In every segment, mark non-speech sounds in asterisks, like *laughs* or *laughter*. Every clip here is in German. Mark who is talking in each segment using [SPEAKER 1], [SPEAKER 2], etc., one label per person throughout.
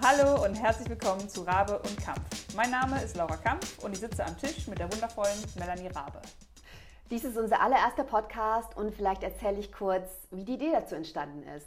[SPEAKER 1] Hallo und herzlich willkommen zu Rabe und Kampf. Mein Name ist Laura Kampf und ich sitze am Tisch mit der wundervollen Melanie Rabe.
[SPEAKER 2] Dies ist unser allererster Podcast und vielleicht erzähle ich kurz, wie die Idee dazu entstanden ist.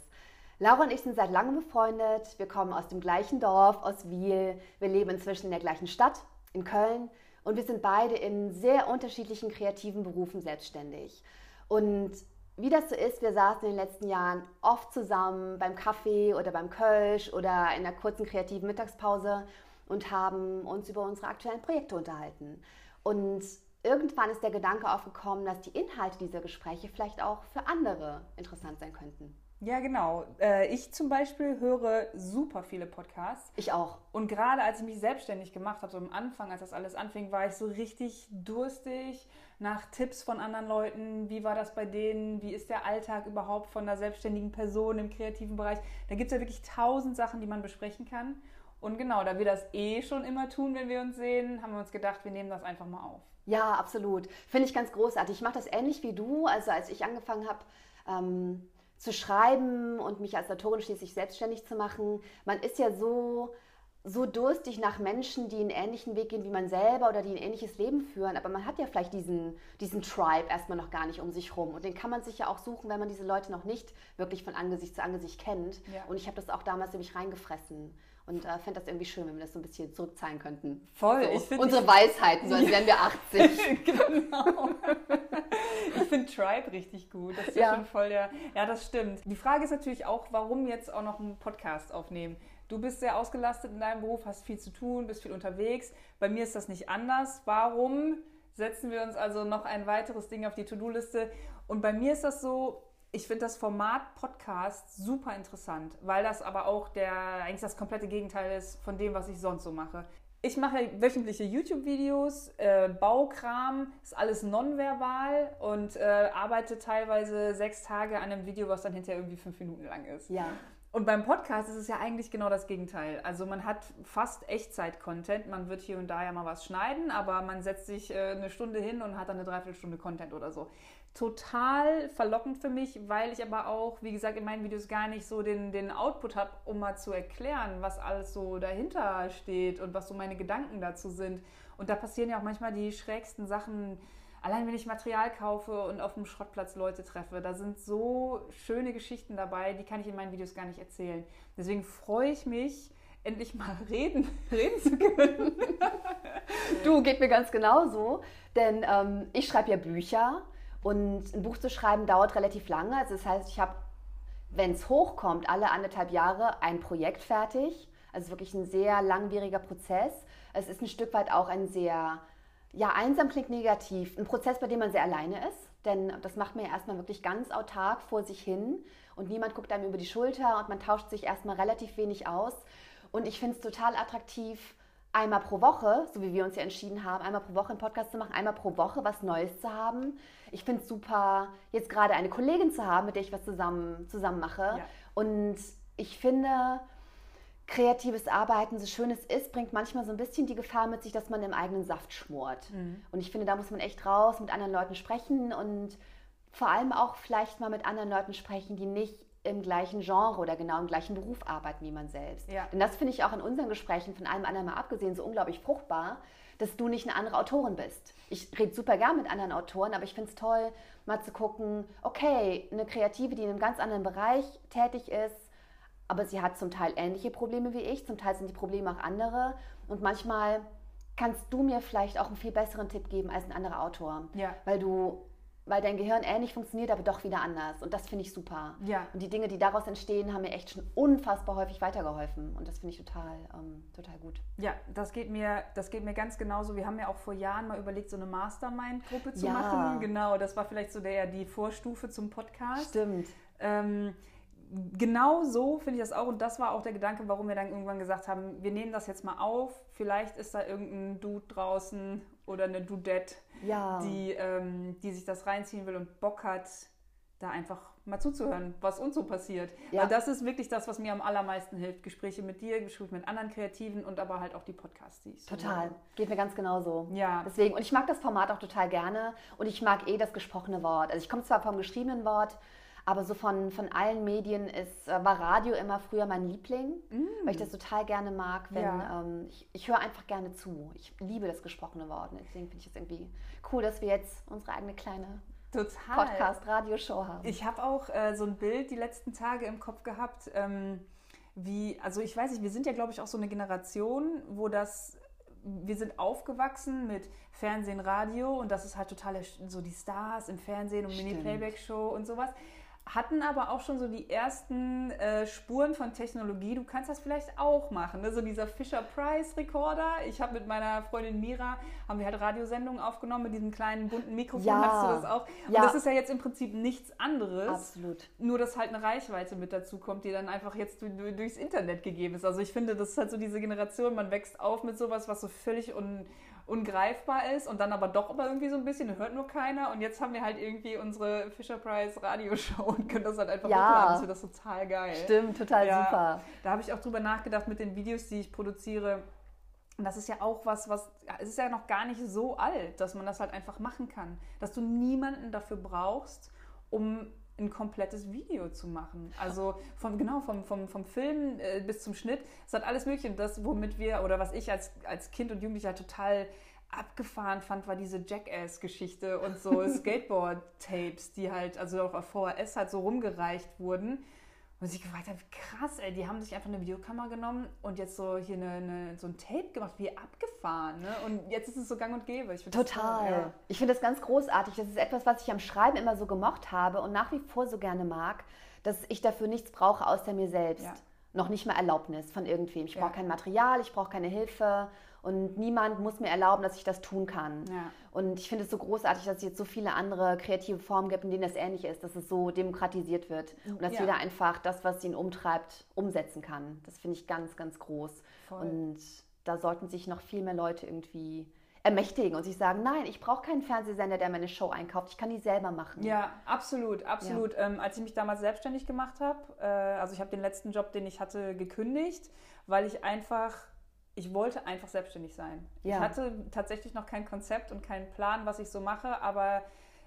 [SPEAKER 2] Laura und ich sind seit langem befreundet. Wir kommen aus dem gleichen Dorf, aus Wiel. Wir leben inzwischen in der gleichen Stadt, in Köln. Und wir sind beide in sehr unterschiedlichen kreativen Berufen selbstständig. Und wie das so ist, wir saßen in den letzten Jahren oft zusammen beim Kaffee oder beim Kölsch oder in einer kurzen kreativen Mittagspause und haben uns über unsere aktuellen Projekte unterhalten. Und irgendwann ist der Gedanke aufgekommen, dass die Inhalte dieser Gespräche vielleicht auch für andere interessant sein könnten.
[SPEAKER 1] Ja, genau. Äh, ich zum Beispiel höre super viele Podcasts.
[SPEAKER 2] Ich auch.
[SPEAKER 1] Und gerade als ich mich selbstständig gemacht habe, so am Anfang, als das alles anfing, war ich so richtig durstig nach Tipps von anderen Leuten. Wie war das bei denen? Wie ist der Alltag überhaupt von einer selbstständigen Person im kreativen Bereich? Da gibt es ja wirklich tausend Sachen, die man besprechen kann. Und genau, da wir das eh schon immer tun, wenn wir uns sehen, haben wir uns gedacht, wir nehmen das einfach mal auf.
[SPEAKER 2] Ja, absolut. Finde ich ganz großartig. Ich mache das ähnlich wie du. Also als ich angefangen habe, ähm zu schreiben und mich als Autorin schließlich selbstständig zu machen. Man ist ja so, so durstig nach Menschen, die einen ähnlichen Weg gehen wie man selber oder die ein ähnliches Leben führen. Aber man hat ja vielleicht diesen, diesen Tribe erstmal noch gar nicht um sich rum. Und den kann man sich ja auch suchen, wenn man diese Leute noch nicht wirklich von Angesicht zu Angesicht kennt. Ja. Und ich habe das auch damals nämlich reingefressen. Und äh, fände das irgendwie schön, wenn wir das so ein bisschen zurückzahlen könnten.
[SPEAKER 1] Voll.
[SPEAKER 2] So, unsere Weisheiten, so als wären wir 80. *laughs* genau.
[SPEAKER 1] Ich finde Tribe richtig gut. Das ist ja. ja schon voll der. Ja, das stimmt. Die Frage ist natürlich auch, warum jetzt auch noch einen Podcast aufnehmen? Du bist sehr ausgelastet in deinem Beruf, hast viel zu tun, bist viel unterwegs. Bei mir ist das nicht anders. Warum setzen wir uns also noch ein weiteres Ding auf die To-Do-Liste? Und bei mir ist das so, ich finde das Format Podcast super interessant, weil das aber auch der eigentlich das komplette Gegenteil ist von dem, was ich sonst so mache. Ich mache wöchentliche YouTube-Videos, äh, Baukram, ist alles nonverbal und äh, arbeite teilweise sechs Tage an einem Video, was dann hinterher irgendwie fünf Minuten lang ist.
[SPEAKER 2] Ja.
[SPEAKER 1] Und beim Podcast ist es ja eigentlich genau das Gegenteil. Also man hat fast Echtzeit-Content. Man wird hier und da ja mal was schneiden, aber man setzt sich äh, eine Stunde hin und hat dann eine Dreiviertelstunde Content oder so total verlockend für mich, weil ich aber auch, wie gesagt, in meinen Videos gar nicht so den, den Output habe, um mal zu erklären, was alles so dahinter steht und was so meine Gedanken dazu sind. Und da passieren ja auch manchmal die schrägsten Sachen. Allein wenn ich Material kaufe und auf dem Schrottplatz Leute treffe, da sind so schöne Geschichten dabei, die kann ich in meinen Videos gar nicht erzählen. Deswegen freue ich mich, endlich mal *laughs* reden, reden zu können.
[SPEAKER 2] du, geht mir ganz genauso, denn ähm, ich schreibe ja Bücher und ein Buch zu schreiben dauert relativ lange. Also das heißt, ich habe, wenn es hochkommt, alle anderthalb Jahre ein Projekt fertig. Also wirklich ein sehr langwieriger Prozess. Es ist ein Stück weit auch ein sehr, ja, einsam klingt negativ, ein Prozess, bei dem man sehr alleine ist. Denn das macht man ja erstmal wirklich ganz autark vor sich hin und niemand guckt einem über die Schulter und man tauscht sich erstmal relativ wenig aus. Und ich finde es total attraktiv, einmal pro Woche, so wie wir uns ja entschieden haben, einmal pro Woche einen Podcast zu machen, einmal pro Woche was Neues zu haben. Ich finde es super, jetzt gerade eine Kollegin zu haben, mit der ich was zusammen, zusammen mache. Ja. Und ich finde, kreatives Arbeiten, so schön es ist, bringt manchmal so ein bisschen die Gefahr mit sich, dass man im eigenen Saft schmort. Mhm. Und ich finde, da muss man echt raus, mit anderen Leuten sprechen und vor allem auch vielleicht mal mit anderen Leuten sprechen, die nicht im gleichen Genre oder genau im gleichen Beruf arbeiten wie man selbst. Ja. Denn das finde ich auch in unseren Gesprächen von allem anderen mal abgesehen so unglaublich fruchtbar, dass du nicht eine andere Autorin bist. Ich rede super gern mit anderen Autoren, aber ich finde es toll, mal zu gucken, okay, eine Kreative, die in einem ganz anderen Bereich tätig ist, aber sie hat zum Teil ähnliche Probleme wie ich, zum Teil sind die Probleme auch andere und manchmal kannst du mir vielleicht auch einen viel besseren Tipp geben als ein anderer Autor, ja. weil du weil dein Gehirn ähnlich funktioniert, aber doch wieder anders. Und das finde ich super. Ja. Und die Dinge, die daraus entstehen, haben mir echt schon unfassbar häufig weitergeholfen. Und das finde ich total, ähm, total gut.
[SPEAKER 1] Ja, das geht, mir, das geht mir ganz genauso. Wir haben ja auch vor Jahren mal überlegt, so eine Mastermind-Gruppe zu ja. machen. Genau, das war vielleicht so der, die Vorstufe zum Podcast.
[SPEAKER 2] Stimmt.
[SPEAKER 1] Ähm, genau so finde ich das auch. Und das war auch der Gedanke, warum wir dann irgendwann gesagt haben, wir nehmen das jetzt mal auf. Vielleicht ist da irgendein Dude draußen oder eine Dudette, ja. die, ähm, die sich das reinziehen will und Bock hat, da einfach mal zuzuhören, was uns so passiert. Ja. Weil das ist wirklich das, was mir am allermeisten hilft. Gespräche mit dir, Gespräche mit anderen Kreativen und aber halt auch die Podcasts, die ich
[SPEAKER 2] so Total. Mache. Geht mir ganz genauso. Ja. Deswegen, und ich mag das Format auch total gerne und ich mag eh das gesprochene Wort. Also ich komme zwar vom geschriebenen Wort, Aber so von, von allen Medien ist, äh, war Radio immer früher mein Liebling, mm. weil ich das total gerne mag. Wenn, ja. ähm, ich, ich höre einfach gerne zu. Ich liebe das gesprochene Wort. Deswegen finde ich es irgendwie cool, dass wir jetzt unsere eigene kleine Podcast-Radioshow haben.
[SPEAKER 1] Ich habe auch äh, so ein Bild die letzten Tage im Kopf gehabt. Ähm, wie, also ich weiß nicht, wir sind ja, glaube ich, auch so eine Generation, wo das wir sind aufgewachsen mit Fernsehen, Radio und das ist halt total so die Stars im Fernsehen und Mini-Playback-Show und sowas hatten aber auch schon so die ersten äh, Spuren von Technologie. Du kannst das vielleicht auch machen. Ne? So dieser Fisher-Price-Recorder. Ich habe mit meiner Freundin Mira, haben wir halt Radiosendungen aufgenommen mit diesem kleinen bunten Mikrofon. Ja. Hast du das auch? Und ja. das ist ja jetzt im Prinzip nichts anderes.
[SPEAKER 2] Absolut.
[SPEAKER 1] Nur, dass halt eine Reichweite mit dazu kommt, die dann einfach jetzt durchs Internet gegeben ist. Also ich finde, das ist halt so diese Generation, man wächst auf mit sowas, was so völlig un ungreifbar ist und dann aber doch aber irgendwie so ein bisschen, hört nur keiner. Und jetzt haben wir halt irgendwie unsere Fisher Price Radioshow und können das halt einfach
[SPEAKER 2] ja. hochladen.
[SPEAKER 1] Ich finde das total geil.
[SPEAKER 2] Stimmt, total ja, super.
[SPEAKER 1] Da habe ich auch drüber nachgedacht mit den Videos, die ich produziere. Und das ist ja auch was, was, es ist ja noch gar nicht so alt, dass man das halt einfach machen kann. Dass du niemanden dafür brauchst, um ein komplettes Video zu machen. Also vom, genau, vom, vom, vom Film äh, bis zum Schnitt. Es hat alles Mögliche. Das, womit wir, oder was ich als, als Kind und Jugendlicher total abgefahren fand, war diese Jackass-Geschichte und so *laughs* Skateboard-Tapes, die halt, also auch auf VHS halt so rumgereicht wurden. Und sich gefragt habe, krass, ey, die haben sich einfach eine Videokamera genommen und jetzt so hier eine, eine so ein Tape gemacht, wie abgefahren. Ne? Und jetzt ist es so gang und gäbe.
[SPEAKER 2] Ich Total. Das, ja. Ich finde das ganz großartig. Das ist etwas, was ich am Schreiben immer so gemocht habe und nach wie vor so gerne mag, dass ich dafür nichts brauche außer mir selbst. Ja. Noch nicht mal Erlaubnis von irgendwem. Ich ja. brauche kein Material, ich brauche keine Hilfe und niemand muss mir erlauben, dass ich das tun kann. Ja. Und ich finde es so großartig, dass es jetzt so viele andere kreative Formen gibt, in denen das ähnlich ist, dass es so demokratisiert wird und dass ja. jeder einfach das, was ihn umtreibt, umsetzen kann. Das finde ich ganz, ganz groß. Voll. Und da sollten sich noch viel mehr Leute irgendwie ermächtigen und sich sagen, nein, ich brauche keinen Fernsehsender, der meine Show einkauft, ich kann die selber machen.
[SPEAKER 1] Ja, absolut, absolut. Ja. Ähm, als ich mich damals selbstständig gemacht habe, äh, also ich habe den letzten Job, den ich hatte, gekündigt, weil ich einfach ich wollte einfach selbstständig sein. Ja. Ich hatte tatsächlich noch kein Konzept und keinen Plan, was ich so mache, aber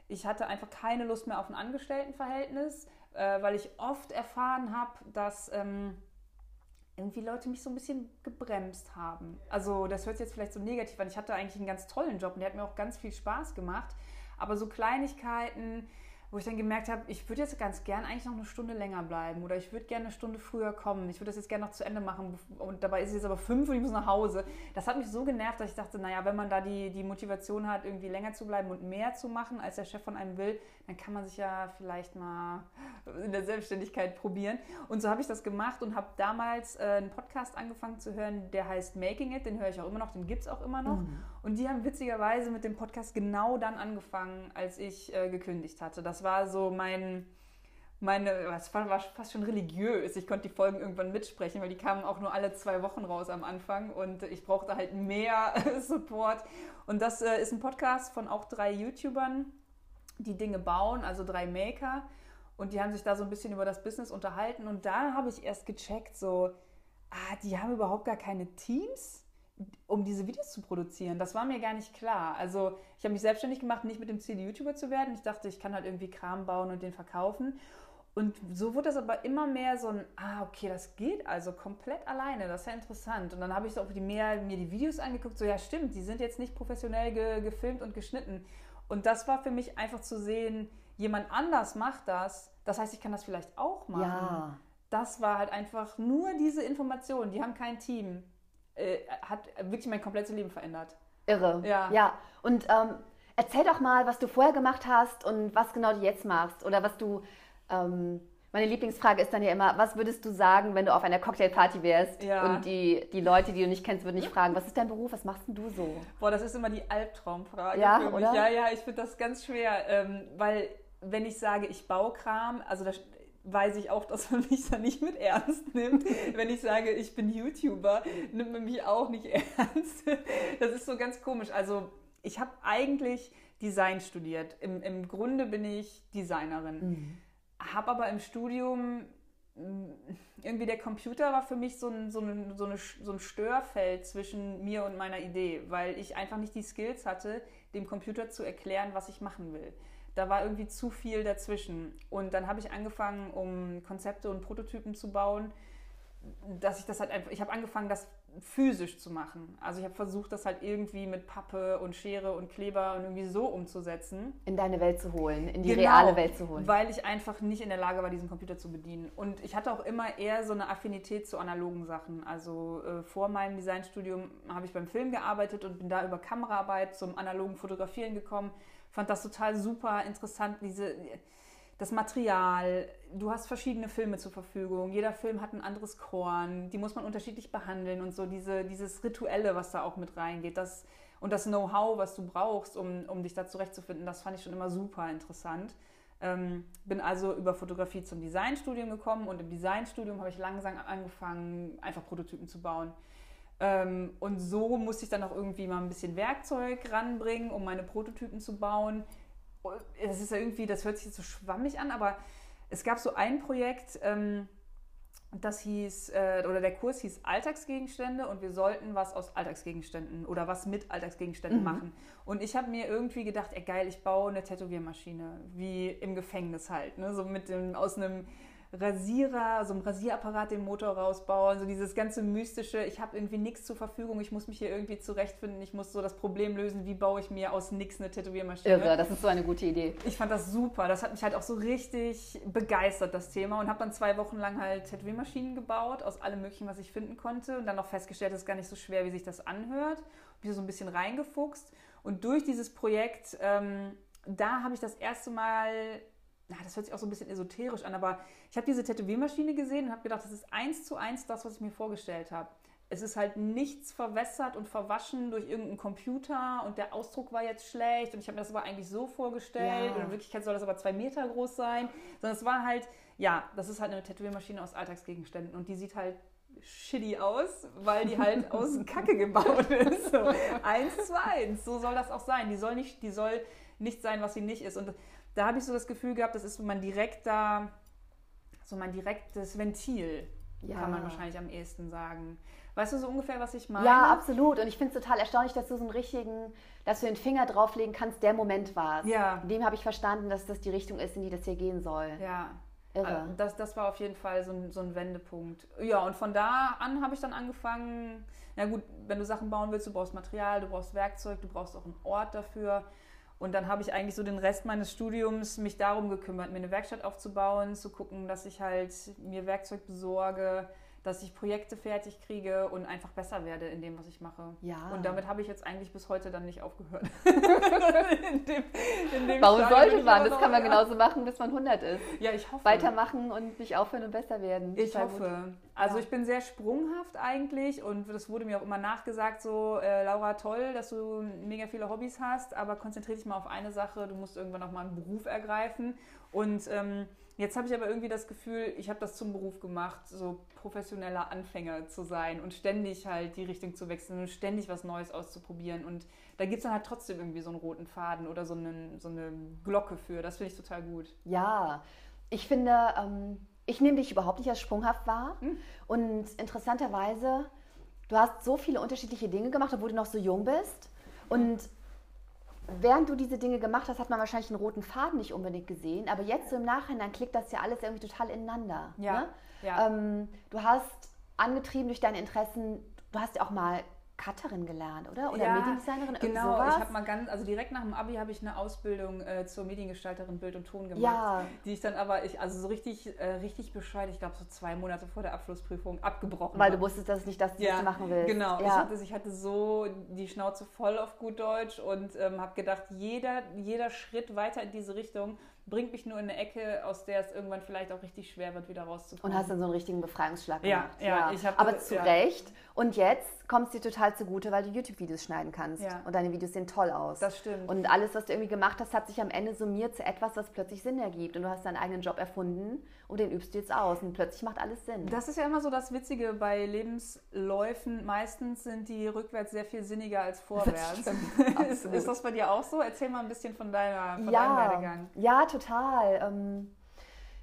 [SPEAKER 1] ich hatte einfach keine Lust mehr auf ein Angestelltenverhältnis, äh, weil ich oft erfahren habe, dass ähm, irgendwie Leute mich so ein bisschen gebremst haben. Also das hört sich jetzt vielleicht so negativ an. Ich hatte eigentlich einen ganz tollen Job und der hat mir auch ganz viel Spaß gemacht. Aber so Kleinigkeiten, wo ich dann gemerkt habe, ich würde jetzt ganz gern eigentlich noch eine Stunde länger bleiben oder ich würde gerne eine Stunde früher kommen. Ich würde das jetzt gerne noch zu Ende machen und dabei ist es jetzt aber fünf und ich muss nach Hause. Das hat mich so genervt, dass ich dachte, naja, wenn man da die, die Motivation hat, irgendwie länger zu bleiben und mehr zu machen, als der Chef von einem will, dann kann man sich ja vielleicht mal in der Selbstständigkeit probieren. Und so habe ich das gemacht und habe damals äh, einen Podcast angefangen zu hören, der heißt Making It, den höre ich auch immer noch, den gibt es auch immer noch. Mhm. Und die haben witzigerweise mit dem Podcast genau dann angefangen, als ich äh, gekündigt hatte. Das war so mein, meine, es war, fast schon religiös. Ich konnte die Folgen irgendwann mitsprechen, weil die kamen auch nur alle zwei Wochen raus am Anfang und ich brauchte halt mehr *laughs* Support. Und das äh, ist ein Podcast von auch drei YouTubern, die Dinge bauen, also drei Maker. Und die haben sich da so ein bisschen über das Business unterhalten. Und da habe ich erst gecheckt, so, ah, die haben überhaupt gar keine Teams um diese Videos zu produzieren. Das war mir gar nicht klar. Also ich habe mich selbstständig gemacht, nicht mit dem Ziel, YouTuber zu werden. Ich dachte, ich kann halt irgendwie Kram bauen und den verkaufen. Und so wurde das aber immer mehr so ein, ah, okay, das geht also komplett alleine, das ist ja interessant. Und dann habe ich so auch die mehr, mir die Videos angeguckt, so ja stimmt, die sind jetzt nicht professionell ge, gefilmt und geschnitten. Und das war für mich einfach zu sehen, jemand anders macht das, das heißt, ich kann das vielleicht auch machen. Ja. Das war halt einfach nur diese Information, die haben kein Team äh, hat wirklich mein komplettes Leben verändert.
[SPEAKER 2] Irre. Ja. ja. Und ähm, erzähl doch mal, was du vorher gemacht hast und was genau du jetzt machst. Oder was du. Ähm, meine Lieblingsfrage ist dann ja immer, was würdest du sagen, wenn du auf einer Cocktailparty wärst ja. und die, die Leute, die du nicht kennst, würden dich fragen, was ist dein Beruf, was machst denn du so?
[SPEAKER 1] Boah, das ist immer die Albtraumfrage
[SPEAKER 2] ja, für mich. Oder?
[SPEAKER 1] Ja, ja, ich finde das ganz schwer, ähm, weil wenn ich sage, ich baue Kram, also das, weiß ich auch, dass man mich da nicht mit ernst nimmt. *laughs* Wenn ich sage, ich bin YouTuber, nimmt man mich auch nicht *laughs* ernst. Das ist so ganz komisch. Also ich habe eigentlich Design studiert. Im, Im Grunde bin ich Designerin. Mhm. Habe aber im Studium mm, irgendwie der Computer war für mich so ein, so, ein, so, eine, so ein Störfeld zwischen mir und meiner Idee, weil ich einfach nicht die Skills hatte, dem Computer zu erklären, was ich machen will da war irgendwie zu viel dazwischen. Und dann habe ich angefangen, um Konzepte und Prototypen zu bauen, dass ich das halt einfach, ich habe angefangen, das physisch zu machen. Also ich habe versucht, das halt irgendwie mit Pappe und Schere und Kleber und irgendwie so umzusetzen.
[SPEAKER 2] In deine Welt zu holen, in die genau, reale Welt zu holen.
[SPEAKER 1] Weil ich einfach nicht in der Lage war, diesen Computer zu bedienen. Und ich hatte auch immer eher so eine Affinität zu analogen Sachen. Also äh, vor meinem Designstudium habe ich beim Film gearbeitet und bin da über Kameraarbeit zum analogen Fotografieren gekommen. Fand das total super interessant, diese das Material, du hast verschiedene Filme zur Verfügung, jeder Film hat ein anderes Korn, die muss man unterschiedlich behandeln und so diese, dieses Rituelle, was da auch mit reingeht, das, und das Know-how, was du brauchst, um, um dich da zurechtzufinden, das fand ich schon immer super interessant. Ähm, bin also über Fotografie zum Designstudium gekommen und im Designstudium habe ich langsam angefangen, einfach Prototypen zu bauen. Ähm, und so musste ich dann auch irgendwie mal ein bisschen Werkzeug ranbringen, um meine Prototypen zu bauen das ist ja irgendwie, das hört sich jetzt so schwammig an, aber es gab so ein Projekt, ähm, das hieß, äh, oder der Kurs hieß Alltagsgegenstände und wir sollten was aus Alltagsgegenständen oder was mit Alltagsgegenständen mhm. machen. Und ich habe mir irgendwie gedacht, ey geil, ich baue eine Tätowiermaschine, wie im Gefängnis halt, ne? so mit dem, aus einem Rasierer, so einem Rasierapparat den Motor rausbauen, so dieses ganze mystische, ich habe irgendwie nichts zur Verfügung, ich muss mich hier irgendwie zurechtfinden, ich muss so das Problem lösen, wie baue ich mir aus nichts eine Tätowiermaschine.
[SPEAKER 2] Irre, das ist so eine gute Idee.
[SPEAKER 1] Ich fand das super, das hat mich halt auch so richtig begeistert, das Thema. Und habe dann zwei Wochen lang halt Tätowiermaschinen gebaut, aus allem möglichen, was ich finden konnte. Und dann auch festgestellt, es ist gar nicht so schwer, wie sich das anhört, bin so ein bisschen reingefuchst. Und durch dieses Projekt, ähm, da habe ich das erste Mal na, das hört sich auch so ein bisschen esoterisch an, aber ich habe diese Tätowiermaschine gesehen und habe gedacht, das ist eins zu eins das, was ich mir vorgestellt habe. Es ist halt nichts verwässert und verwaschen durch irgendeinen Computer und der Ausdruck war jetzt schlecht und ich habe mir das aber eigentlich so vorgestellt ja. und in Wirklichkeit soll das aber zwei Meter groß sein, sondern es war halt, ja, das ist halt eine Tätowiermaschine aus Alltagsgegenständen und die sieht halt shitty aus, weil die halt *laughs* aus Kacke gebaut ist. So, eins zu eins, so soll das auch sein. Die soll nicht, die soll nicht sein, was sie nicht ist und da habe ich so das Gefühl gehabt, das ist so mein direkter, so mein direktes Ventil, ja. kann man wahrscheinlich am ehesten sagen. Weißt du so ungefähr, was ich meine?
[SPEAKER 2] Ja, absolut. Und ich finde es total erstaunlich, dass du so einen richtigen, dass du den Finger drauflegen kannst, der Moment war. Ja. In dem habe ich verstanden, dass das die Richtung ist, in die das hier gehen soll.
[SPEAKER 1] Ja. Irre. Also das, das war auf jeden Fall so ein, so ein Wendepunkt. Ja, und von da an habe ich dann angefangen, na gut, wenn du Sachen bauen willst, du brauchst Material, du brauchst Werkzeug, du brauchst auch einen Ort dafür. Und dann habe ich eigentlich so den Rest meines Studiums mich darum gekümmert, mir eine Werkstatt aufzubauen, zu gucken, dass ich halt mir Werkzeug besorge, dass ich Projekte fertig kriege und einfach besser werde in dem, was ich mache. Ja. Und damit habe ich jetzt eigentlich bis heute dann nicht aufgehört. *laughs*
[SPEAKER 2] in dem, in dem Warum Stadion sollte man? Das kann man genauso machen, bis man 100 ist.
[SPEAKER 1] Ja, ich hoffe.
[SPEAKER 2] Weitermachen und nicht aufhören und besser werden.
[SPEAKER 1] Ich hoffe. Gut. Also ja. ich bin sehr sprunghaft eigentlich und das wurde mir auch immer nachgesagt, so äh, Laura, toll, dass du mega viele Hobbys hast, aber konzentriere dich mal auf eine Sache, du musst irgendwann auch mal einen Beruf ergreifen und ähm, Jetzt habe ich aber irgendwie das Gefühl, ich habe das zum Beruf gemacht, so professioneller Anfänger zu sein und ständig halt die Richtung zu wechseln und ständig was Neues auszuprobieren. Und da gibt es dann halt trotzdem irgendwie so einen roten Faden oder so, einen, so eine Glocke für. Das finde ich total gut.
[SPEAKER 2] Ja, ich finde, ähm, ich nehme dich überhaupt nicht als sprunghaft wahr. Hm. Und interessanterweise, du hast so viele unterschiedliche Dinge gemacht, obwohl du noch so jung bist. Und während du diese Dinge gemacht hast, hat man wahrscheinlich einen roten Faden nicht unbedingt gesehen, aber jetzt so im Nachhinein klickt das ja alles irgendwie total ineinander. Ja. Ne? ja. Ähm, du hast angetrieben durch deine Interessen, du hast ja auch mal Cutterin gelernt, oder? Oder ja, Mediendesignerin?
[SPEAKER 1] Genau, sowas? ich habe mal ganz, also direkt nach dem Abi habe ich eine Ausbildung äh, zur Mediengestalterin Bild und Ton gemacht, ja. die ich dann aber, ich, also so richtig, äh, richtig bescheid, ich glaube so zwei Monate vor der Abschlussprüfung abgebrochen
[SPEAKER 2] Weil habe. du wusstest, dass es nicht das, ja, du machen willst.
[SPEAKER 1] Genau, ja. ich, hatte, ich hatte so die Schnauze voll auf gut Deutsch und ähm, habe gedacht, jeder, jeder Schritt weiter in diese Richtung bringt mich nur in eine Ecke, aus der es irgendwann vielleicht auch richtig schwer wird, wieder rauszukommen.
[SPEAKER 2] Und hast dann so einen richtigen Befreiungsschlag
[SPEAKER 1] gemacht. Ja, ja. Ich
[SPEAKER 2] hab, Aber zu. Recht. Und jetzt kommt es dir total zugute, weil du YouTube-Videos schneiden kannst. Ja. Und deine Videos sehen toll aus.
[SPEAKER 1] Das stimmt.
[SPEAKER 2] Und alles, was du irgendwie gemacht hast, hat sich am Ende summiert zu etwas, was plötzlich Sinn ergibt. Und du hast deinen eigenen Job erfunden und den übst du jetzt aus. Und plötzlich macht alles Sinn.
[SPEAKER 1] Das ist ja immer so das Witzige bei Lebensläufen. Meistens sind die rückwärts sehr viel sinniger als vorwärts. *laughs* ist, ist, das bei dir auch so? Erzähl mal ein bisschen von, deiner, von
[SPEAKER 2] ja,
[SPEAKER 1] deinem Werdegang.
[SPEAKER 2] Ja, total. Ähm,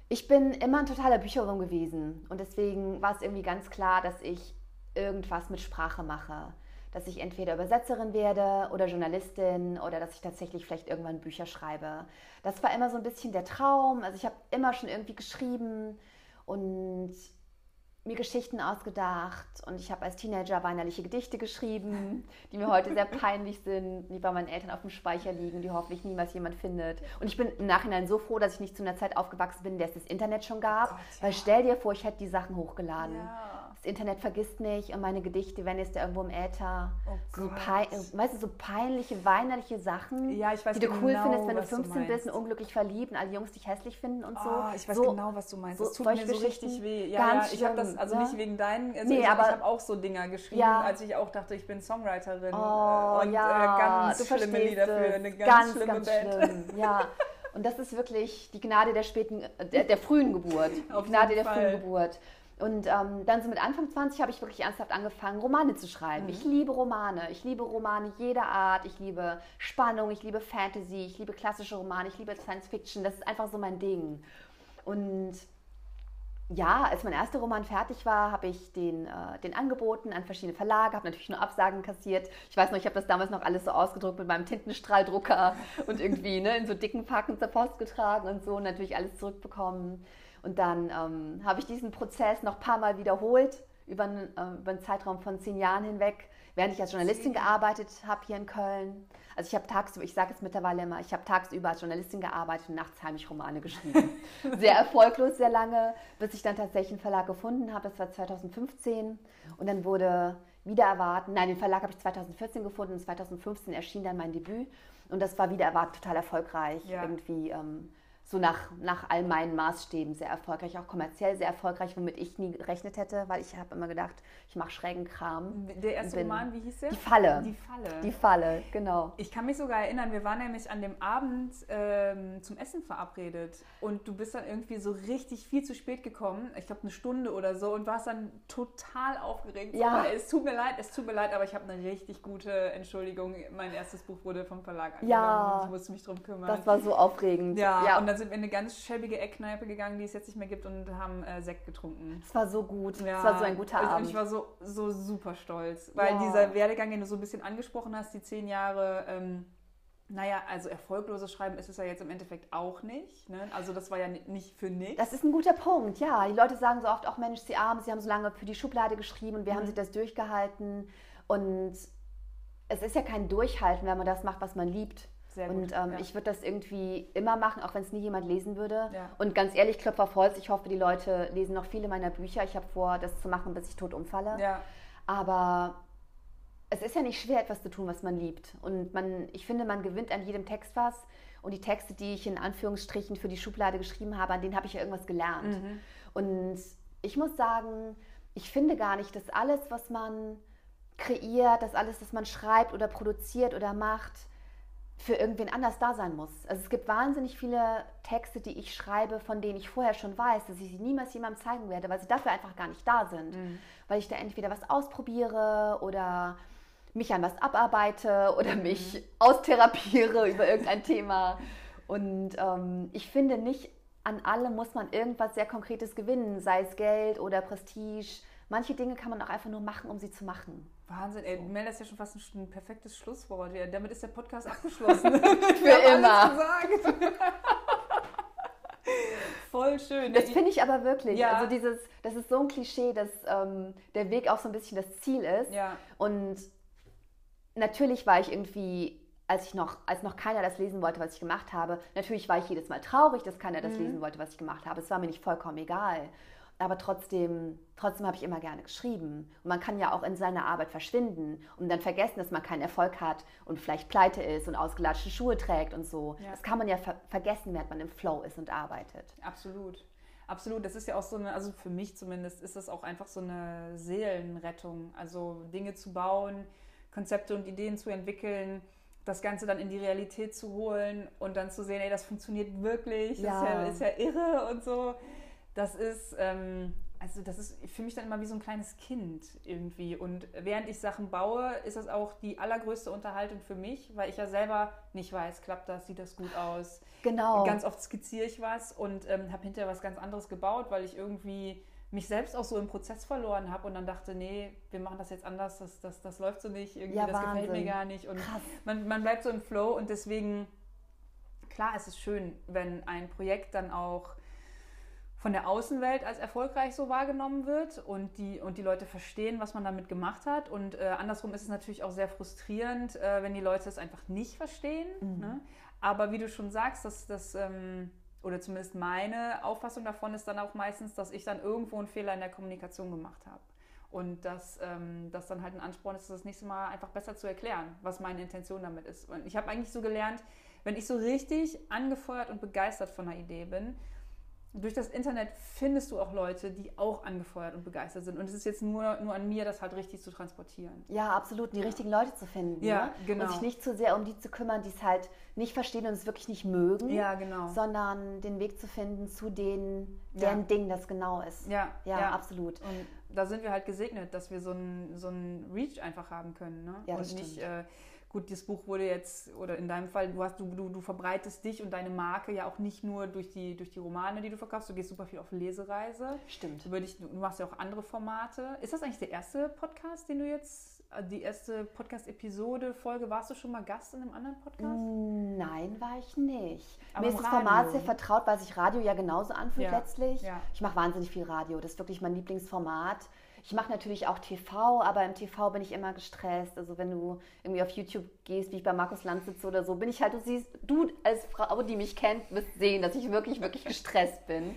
[SPEAKER 2] ich bin immer ein totaler Bücherwurm gewesen. Und deswegen war es irgendwie ganz klar, dass ich irgendwas mit Sprache mache. dass ich entweder Übersetzerin werde oder Journalistin oder dass ich tatsächlich vielleicht irgendwann Bücher schreibe. Das war immer so ein bisschen der Traum. Also ich habe immer schon irgendwie geschrieben und mir Geschichten ausgedacht und ich habe als Teenager weinerliche Gedichte geschrieben, die mir heute sehr *laughs* peinlich sind, die bei meinen Eltern auf dem Speicher liegen, die hoffentlich niemals jemand findet. Und ich bin im Nachhinein so froh, dass ich nicht zu einer Zeit aufgewachsen bin, in der es das Internet schon gab, oh Gott, ja. weil stell dir vor, ich hätte die Sachen hochgeladen. Ja das Internet vergisst nicht und meine Gedichte werden jetzt irgendwo im Äther. Oh so, weißt du, so peinliche, weinerliche Sachen,
[SPEAKER 1] ja, ich weiß
[SPEAKER 2] die du genau, cool findest, wenn du 15 bist und unglücklich verliebt und alle Jungs dich hässlich finden und so. Oh,
[SPEAKER 1] ich weiß
[SPEAKER 2] so,
[SPEAKER 1] genau, was du meinst. Das tut mir so richtig weh. Ja, ja, ich habe das, also nicht wegen deinen, also nee, ich, aber, ich habe auch so Dinger geschrieben, ja. als ich auch dachte, ich bin Songwriterin
[SPEAKER 2] oh,
[SPEAKER 1] und
[SPEAKER 2] ja,
[SPEAKER 1] äh, ganz schlimme Lieder für eine ganz, ganz schlimme
[SPEAKER 2] ganz
[SPEAKER 1] Band.
[SPEAKER 2] Schlimm. Ja. Und das ist wirklich die Gnade der späten, der, der frühen Geburt. *laughs* Die Gnade der frühen Geburt. Und ähm, dann so mit Anfang 20 habe ich wirklich ernsthaft angefangen, Romane zu schreiben. Mhm. Ich liebe Romane. Ich liebe Romane jeder Art. Ich liebe Spannung, ich liebe Fantasy, ich liebe klassische Romane, ich liebe Science Fiction. Das ist einfach so mein Ding. Und ja, als mein erster Roman fertig war, habe ich den, äh, den angeboten an verschiedene Verlage, habe natürlich nur Absagen kassiert. Ich weiß noch, ich habe das damals noch alles so ausgedruckt mit meinem Tintenstrahldrucker *laughs* und irgendwie ne, in so dicken Packen zur Post getragen und so und natürlich alles zurückbekommen. Und dann ähm, habe ich diesen Prozess noch ein paar Mal wiederholt, über einen, äh, über einen Zeitraum von zehn Jahren hinweg, während ich als Journalistin gearbeitet habe hier in Köln. Also ich habe tagsüber, ich sage es mittlerweile immer, ich habe tagsüber als Journalistin gearbeitet und nachts heimlich Romane geschrieben. *laughs* sehr erfolglos, sehr lange, bis ich dann tatsächlich einen Verlag gefunden habe. Das war 2015 und dann wurde wieder erwarten, nein, den Verlag habe ich 2014 gefunden und 2015 erschien dann mein Debüt und das war wieder erwartet total erfolgreich. Ja. Irgendwie ähm, so nach, nach all meinen Maßstäben sehr erfolgreich, auch kommerziell sehr erfolgreich, womit ich nie gerechnet hätte, weil ich habe immer gedacht, ich mache schrägen Kram.
[SPEAKER 1] Der erste Roman, wie hieß der?
[SPEAKER 2] Die Falle.
[SPEAKER 1] Die Falle.
[SPEAKER 2] Die Falle, genau.
[SPEAKER 1] Ich kann mich sogar erinnern, wir waren nämlich an dem Abend ähm, zum Essen verabredet und du bist dann irgendwie so richtig viel zu spät gekommen, ich glaube eine Stunde oder so und warst dann total aufgeregt.
[SPEAKER 2] Ja.
[SPEAKER 1] So, es tut mir leid, es tut mir leid, aber ich habe eine richtig gute Entschuldigung. Mein erstes Buch wurde vom Verlag angenommen.
[SPEAKER 2] Ja.
[SPEAKER 1] Ich musste mich drum kümmern.
[SPEAKER 2] Das war so aufregend.
[SPEAKER 1] Ja, ja. Dann sind wir in eine ganz schäbige Eckkneipe gegangen, die es jetzt nicht mehr gibt und haben äh, Sekt getrunken.
[SPEAKER 2] Es war so gut. Ja. Es war so ein guter Abend.
[SPEAKER 1] Und ich war so, so super stolz, weil ja. dieser Werdegang, den du so ein bisschen angesprochen hast, die zehn Jahre, ähm, naja, also erfolgloses Schreiben ist es ja jetzt im Endeffekt auch nicht. Ne? Also das war ja nicht für nichts.
[SPEAKER 2] Das ist ein guter Punkt, ja. Die Leute sagen so oft auch, Mensch, sie arm, sie haben so lange für die Schublade geschrieben und wir mhm. haben sich das durchgehalten. Und es ist ja kein Durchhalten, wenn man das macht, was man liebt. Sehr gut, und ähm, ja. ich würde das irgendwie immer machen, auch wenn es nie jemand lesen würde. Ja. Und ganz ehrlich, Klopfer auf Holz, ich hoffe, die Leute lesen noch viele meiner Bücher. Ich habe vor, das zu machen, bis ich tot umfalle.
[SPEAKER 1] Ja.
[SPEAKER 2] Aber es ist ja nicht schwer, etwas zu tun, was man liebt. Und man, ich finde, man gewinnt an jedem Text was. Und die Texte, die ich in Anführungsstrichen für die Schublade geschrieben habe, an denen habe ich ja irgendwas gelernt. Mhm. Und ich muss sagen, ich finde gar nicht, dass alles, was man kreiert, dass alles, was man schreibt oder produziert oder macht, für irgendwen anders da sein muss. Also es gibt wahnsinnig viele Texte, die ich schreibe, von denen ich vorher schon weiß, dass ich sie niemals jemandem zeigen werde, weil sie dafür einfach gar nicht da sind. Mhm. Weil ich da entweder was ausprobiere oder mich an was abarbeite oder mhm. mich austherapiere *laughs* über irgendein Thema. Und ähm, ich finde nicht, an allem muss man irgendwas sehr Konkretes gewinnen, sei es Geld oder Prestige. Manche Dinge kann man auch einfach nur machen, um sie zu machen.
[SPEAKER 1] Wahnsinn, ey, Mel, das ist ja schon fast ein, ein perfektes Schlusswort. Ja, damit ist der Podcast *laughs* abgeschlossen. *laughs*
[SPEAKER 2] Für immer. *laughs*
[SPEAKER 1] Voll schön.
[SPEAKER 2] Das finde ich aber wirklich. Ja. Also dieses, das ist so ein Klischee, dass ähm, der Weg auch so ein bisschen das Ziel ist.
[SPEAKER 1] Ja.
[SPEAKER 2] Und natürlich war ich irgendwie, als ich noch, als noch keiner das lesen wollte, was ich gemacht habe, natürlich war ich jedes Mal traurig, dass keiner das mhm. lesen wollte, was ich gemacht habe. Es war mir nicht vollkommen egal aber trotzdem, trotzdem habe ich immer gerne geschrieben. Und man kann ja auch in seiner Arbeit verschwinden und dann vergessen, dass man keinen Erfolg hat und vielleicht pleite ist und ausgelatschte Schuhe trägt und so. Ja. Das kann man ja ver vergessen, während man im Flow ist und arbeitet.
[SPEAKER 1] Absolut. Absolut, das ist ja auch so eine, also für mich zumindest ist das auch einfach so eine Seelenrettung. Also Dinge zu bauen, Konzepte und Ideen zu entwickeln, das Ganze dann in die Realität zu holen und dann zu sehen, ey, das funktioniert wirklich, ja. Das ist, ja, ist ja irre und so das ist, ähm, also das ist für mich dann immer wie so ein kleines Kind irgendwie. Und während ich Sachen baue, ist das auch die allergrößte Unterhaltung für mich, weil ich ja selber nicht weiß, klappt das, sieht das gut aus.
[SPEAKER 2] Genau.
[SPEAKER 1] Ganz oft skizziere ich was und ähm, habe hinterher was ganz anderes gebaut, weil ich irgendwie mich selbst auch so im Prozess verloren habe und dann dachte, nee, wir machen das jetzt anders, das, das, das läuft so nicht, irgendwie,
[SPEAKER 2] Ja,
[SPEAKER 1] das gefällt mir
[SPEAKER 2] Wahnsinn.
[SPEAKER 1] gar nicht. Und
[SPEAKER 2] Krass.
[SPEAKER 1] man, man bleibt so im Flow und deswegen, klar, es ist schön, wenn ein Projekt dann auch von der Außenwelt als erfolgreich so wahrgenommen wird und die, und die Leute verstehen, was man damit gemacht hat. Und äh, andersrum ist es natürlich auch sehr frustrierend, äh, wenn die Leute es einfach nicht verstehen. Ne? Aber wie du schon sagst, dass das, ähm, oder zumindest meine Auffassung davon ist dann auch meistens, dass ich dann irgendwo einen Fehler in der Kommunikation gemacht habe. Und dass ähm, das dann halt ein Ansporn ist, das nächste Mal einfach besser zu erklären, was meine Intention damit ist. Und ich habe eigentlich so gelernt, wenn ich so richtig angefeuert und begeistert von einer Idee bin, durch das Internet findest du auch Leute, die auch angefeuert und begeistert sind. Und es ist jetzt nur, nur an mir, das halt richtig zu transportieren.
[SPEAKER 2] Ja, absolut, die
[SPEAKER 1] Ja.
[SPEAKER 2] richtigen Leute zu finden.
[SPEAKER 1] Ja,
[SPEAKER 2] ne?
[SPEAKER 1] genau.
[SPEAKER 2] Und sich nicht zu sehr um die zu kümmern, die es halt nicht verstehen und es wirklich nicht mögen,
[SPEAKER 1] Ja, genau.
[SPEAKER 2] sondern den Weg zu finden zu denen,
[SPEAKER 1] Ja.
[SPEAKER 2] deren Ding das genau ist.
[SPEAKER 1] Ja,
[SPEAKER 2] Ja, absolut.
[SPEAKER 1] Und da sind wir halt gesegnet, dass wir so einen so Reach einfach haben können. Ne?
[SPEAKER 2] Ja, das
[SPEAKER 1] und nicht,
[SPEAKER 2] stimmt.
[SPEAKER 1] äh, gut, das Buch wurde jetzt, oder in deinem Fall, du, hast, du, du, du verbreitest dich und deine Marke ja auch nicht nur durch die, durch die Romane, die du verkaufst, du gehst super viel auf Lesereise.
[SPEAKER 2] Stimmt.
[SPEAKER 1] Dich, du machst ja auch andere Formate. Ist das eigentlich der erste Podcast, den du jetzt, die erste Podcast-Episode, Folge, warst du schon mal Gast in einem anderen Podcast?
[SPEAKER 2] Nein, war ich nicht.
[SPEAKER 1] Aber
[SPEAKER 2] Mir ist das Format sehr vertraut, weil sich Radio ja genauso anfühlt
[SPEAKER 1] Ja,
[SPEAKER 2] letztlich.
[SPEAKER 1] ja.
[SPEAKER 2] Ich mache wahnsinnig viel Radio. Das ist wirklich mein Lieblingsformat. Ich mache natürlich auch TV, aber im TV bin ich immer gestresst. Also wenn du irgendwie auf YouTube gehst, wie ich bei Markus Lanz sitze oder so, bin ich halt, du siehst, du als Frau, die mich kennt, wirst sehen, dass ich wirklich, wirklich gestresst bin.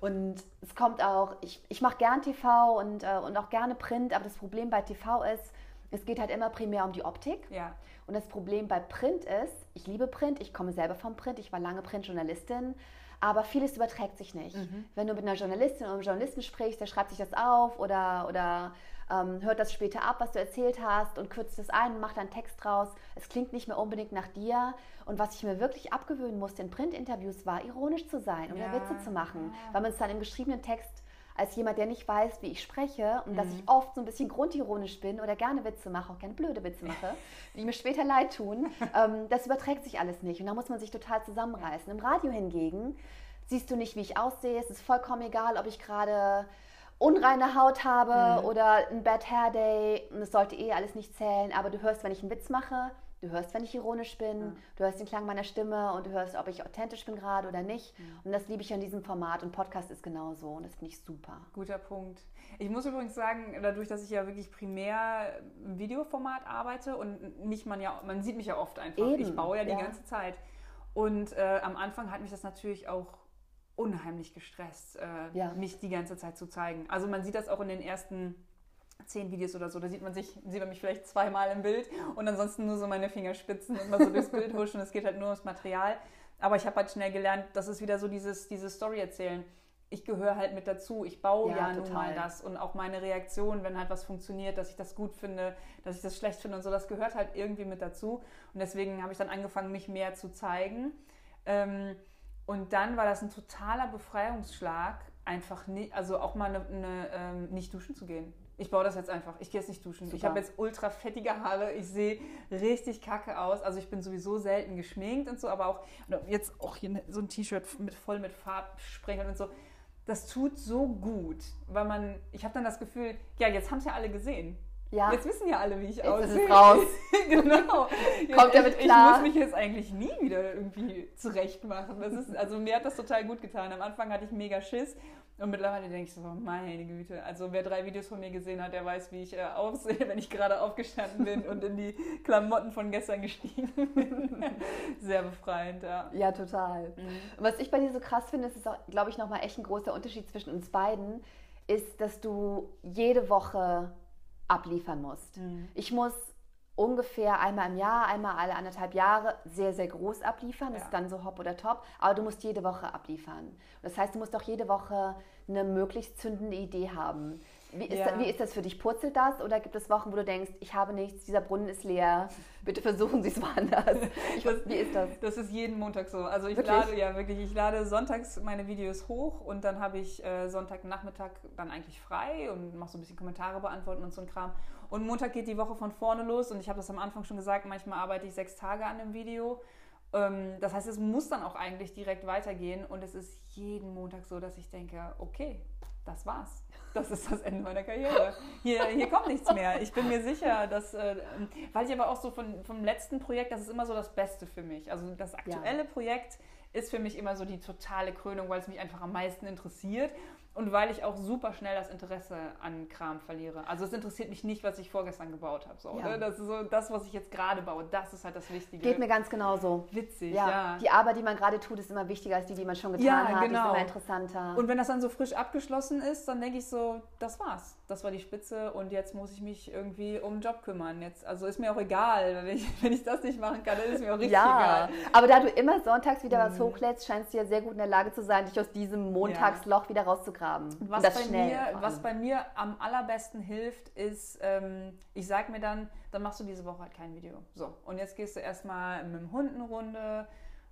[SPEAKER 2] Und es kommt auch, ich, ich mache gern TV und, äh, und auch gerne Print, aber das Problem bei TV ist, es geht halt immer primär um die Optik.
[SPEAKER 1] Ja.
[SPEAKER 2] Und das Problem bei Print ist, ich liebe Print, ich komme selber vom Print, ich war lange Printjournalistin, aber vieles überträgt sich nicht. Wenn du mit einer Journalistin oder einem Journalisten sprichst, der schreibt sich das auf oder, oder ähm, hört das später ab, was du erzählt hast und kürzt es ein und macht einen Text draus. Es klingt nicht mehr unbedingt nach dir. Und was ich mir wirklich abgewöhnen musste in Printinterviews war, ironisch zu sein und
[SPEAKER 1] Ja,
[SPEAKER 2] Witze zu machen,
[SPEAKER 1] ja.
[SPEAKER 2] weil man es dann im geschriebenen Text als jemand, der nicht weiß, wie ich spreche und
[SPEAKER 1] Mhm.
[SPEAKER 2] dass ich oft so ein bisschen grundironisch bin oder gerne Witze mache, auch gerne blöde Witze mache, *laughs* die mir später leid tun, ähm, das überträgt sich alles nicht und da muss man sich total zusammenreißen. Im Radio hingegen siehst du nicht, wie ich aussehe, es ist vollkommen egal, ob ich gerade unreine Haut habe
[SPEAKER 1] Mhm.
[SPEAKER 2] oder ein Bad Hair Day, und es sollte eh alles nicht zählen, aber du hörst, wenn ich einen Witz mache, du hörst, wenn ich ironisch bin, du hörst den Klang meiner Stimme und du hörst, ob ich authentisch bin gerade oder nicht.
[SPEAKER 1] Mhm.
[SPEAKER 2] Und das liebe ich an diesem Format und Podcast ist genauso und das finde ich super.
[SPEAKER 1] Guter Punkt. Ich muss übrigens sagen, dadurch, dass ich ja wirklich primär im Videoformat arbeite und mich man ja, man sieht mich ja oft einfach.
[SPEAKER 2] Eben,
[SPEAKER 1] ich baue ja die
[SPEAKER 2] ja.
[SPEAKER 1] ganze Zeit. Und äh, am Anfang hat mich das natürlich auch unheimlich gestresst, äh,
[SPEAKER 2] Ja.
[SPEAKER 1] mich die ganze Zeit zu zeigen. Also man sieht das auch in den ersten zehn Videos oder so, da sieht man sich, sieht man mich vielleicht zweimal im Bild und ansonsten nur so meine Fingerspitzen und mal so durchs Bild huschen. Es geht halt nur ums Material. Aber ich habe halt schnell gelernt, das ist wieder so dieses, dieses Story erzählen. Ich gehöre halt mit dazu. Ich baue ja,
[SPEAKER 2] Ja,
[SPEAKER 1] nun mal das und auch meine Reaktion, wenn halt was funktioniert, dass ich das gut finde, dass ich das schlecht finde und so, das gehört halt irgendwie mit dazu. Und deswegen habe ich dann angefangen, mich mehr zu zeigen. Ähm, und dann war das ein totaler Befreiungsschlag, einfach nicht, also auch mal eine, eine, ähm, nicht duschen zu gehen. Ich baue das jetzt einfach. Ich gehe jetzt nicht duschen. Ich
[SPEAKER 2] Super.
[SPEAKER 1] habe jetzt ultra fettige Haare. Ich sehe richtig kacke aus. Also ich bin sowieso selten geschminkt und so, aber auch jetzt auch hier so ein T-Shirt mit voll mit Farbsprengeln und so. Das tut so gut, weil man, ich habe dann das Gefühl, ja, jetzt haben es ja alle gesehen.
[SPEAKER 2] Ja,
[SPEAKER 1] Jetzt wissen ja alle, wie ich
[SPEAKER 2] Jetzt
[SPEAKER 1] aussehe.
[SPEAKER 2] ist es raus. *laughs*
[SPEAKER 1] genau. *laughs*
[SPEAKER 2] Kommt
[SPEAKER 1] ich,
[SPEAKER 2] damit
[SPEAKER 1] ich
[SPEAKER 2] klar.
[SPEAKER 1] muss mich jetzt eigentlich nie wieder irgendwie zurecht machen. Das ist, also mir hat das total gut getan. Am Anfang hatte ich mega Schiss und mittlerweile denke ich so, meine Güte. Also wer drei Videos von mir gesehen hat, der weiß, wie ich äh, aussehe, *laughs* wenn ich gerade aufgestanden bin und in die Klamotten von gestern gestiegen bin. *laughs* Sehr befreiend, ja.
[SPEAKER 2] ja, total. Und was ich bei dir so krass finde, ist, ist auch, glaube ich, nochmal echt ein großer Unterschied zwischen uns beiden, ist, dass du jede Woche abliefern musst.
[SPEAKER 1] Mhm.
[SPEAKER 2] Ich muss ungefähr einmal im Jahr, einmal alle anderthalb Jahre sehr, sehr groß abliefern. Das
[SPEAKER 1] Ja.
[SPEAKER 2] ist dann so hopp oder top. Aber du musst jede Woche abliefern. Das heißt, du musst auch jede Woche eine möglichst zündende Idee haben. Wie ist,
[SPEAKER 1] Ja.
[SPEAKER 2] da, wie ist das für dich? Purzelt das? Oder gibt es Wochen, wo du denkst, ich habe nichts, dieser Brunnen ist leer, *laughs* bitte versuchen Sie es woanders? *laughs* Ich,
[SPEAKER 1] Das-
[SPEAKER 2] wie ist das?
[SPEAKER 1] Das ist jeden Montag so. Also ich
[SPEAKER 2] Wirklich?
[SPEAKER 1] lade ja wirklich, ich lade sonntags meine Videos hoch und dann habe ich äh, Sonntagnachmittag dann eigentlich frei und mache so ein bisschen Kommentare beantworten und so ein Kram. Und Montag geht die Woche von vorne los und ich habe das am Anfang schon gesagt, manchmal arbeite ich sechs Tage an dem Video. Ähm, das heißt, es muss dann auch eigentlich direkt weitergehen und es ist jeden Montag so, dass ich denke, okay, das war's. Das ist das Ende meiner Karriere. Hier, hier kommt nichts mehr. Ich bin mir sicher, dass, äh, weil ich aber auch so von, vom letzten Projekt, das ist immer so das Beste für mich. Also das aktuelle ja. Projekt ist für mich immer so die totale Krönung, weil es mich einfach am meisten interessiert und weil ich auch super schnell das Interesse an Kram verliere. Also es interessiert mich nicht, was ich vorgestern gebaut habe. So, ja. ne? Das ist so das, was ich jetzt gerade baue. Das ist halt das Wichtige.
[SPEAKER 2] Geht mir ganz genauso.
[SPEAKER 1] Witzig, ja. ja.
[SPEAKER 2] Die Arbeit, die man gerade tut, ist immer wichtiger als die, die man schon getan ja, hat. Genau. Ist immer interessanter.
[SPEAKER 1] Und wenn das dann so frisch abgeschlossen ist, dann denke ich so, das war's. Das war die Spitze und jetzt muss ich mich irgendwie um den Job kümmern. Jetzt, also ist mir auch egal, wenn ich, *laughs* wenn ich das nicht machen kann, dann ist mir auch richtig ja. egal.
[SPEAKER 2] Aber da du immer sonntags wieder mhm. was hochlädst, scheinst du ja sehr gut in der Lage zu sein, dich aus diesem Montagsloch wieder rauszukriegen graben.
[SPEAKER 1] Was, bei schnell, mir, was bei mir am allerbesten hilft, ist, ähm, ich sage mir dann, dann machst du diese Woche halt kein Video. So, und jetzt gehst du erstmal mit dem Hund eine Runde,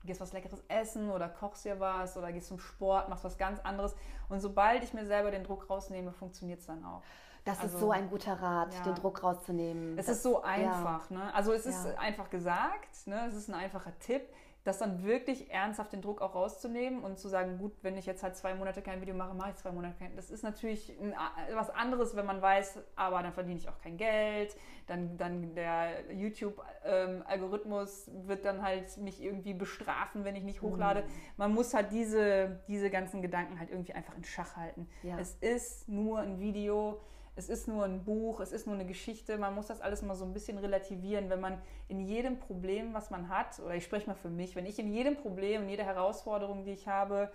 [SPEAKER 1] gehst was Leckeres essen oder kochst dir was oder gehst zum Sport, machst was ganz anderes. Und sobald ich mir selber den Druck rausnehme, funktioniert es dann auch.
[SPEAKER 2] Das also, ist so ein guter Rat, ja. den Druck rauszunehmen.
[SPEAKER 1] Es das, ist so einfach. Ja. Ne? Also es ist ja. einfach gesagt, ne? es ist ein einfacher Tipp das dann wirklich ernsthaft den Druck auch rauszunehmen und zu sagen, gut, wenn ich jetzt halt zwei Monate kein Video mache, mache ich zwei Monate kein. Das ist natürlich ein, was anderes, wenn man weiß, aber dann verdiene ich auch kein Geld, dann, dann der YouTube-Algorithmus ähm, wird dann halt mich irgendwie bestrafen, wenn ich nicht hochlade. Mhm. Man muss halt diese, diese ganzen Gedanken halt irgendwie einfach in Schach halten. Ja. Es ist nur ein Video es ist nur ein Buch, es ist nur eine Geschichte. Man muss das alles mal so ein bisschen relativieren. Wenn man in jedem Problem, was man hat, oder ich spreche mal für mich, wenn ich in jedem Problem, in jeder Herausforderung, die ich habe,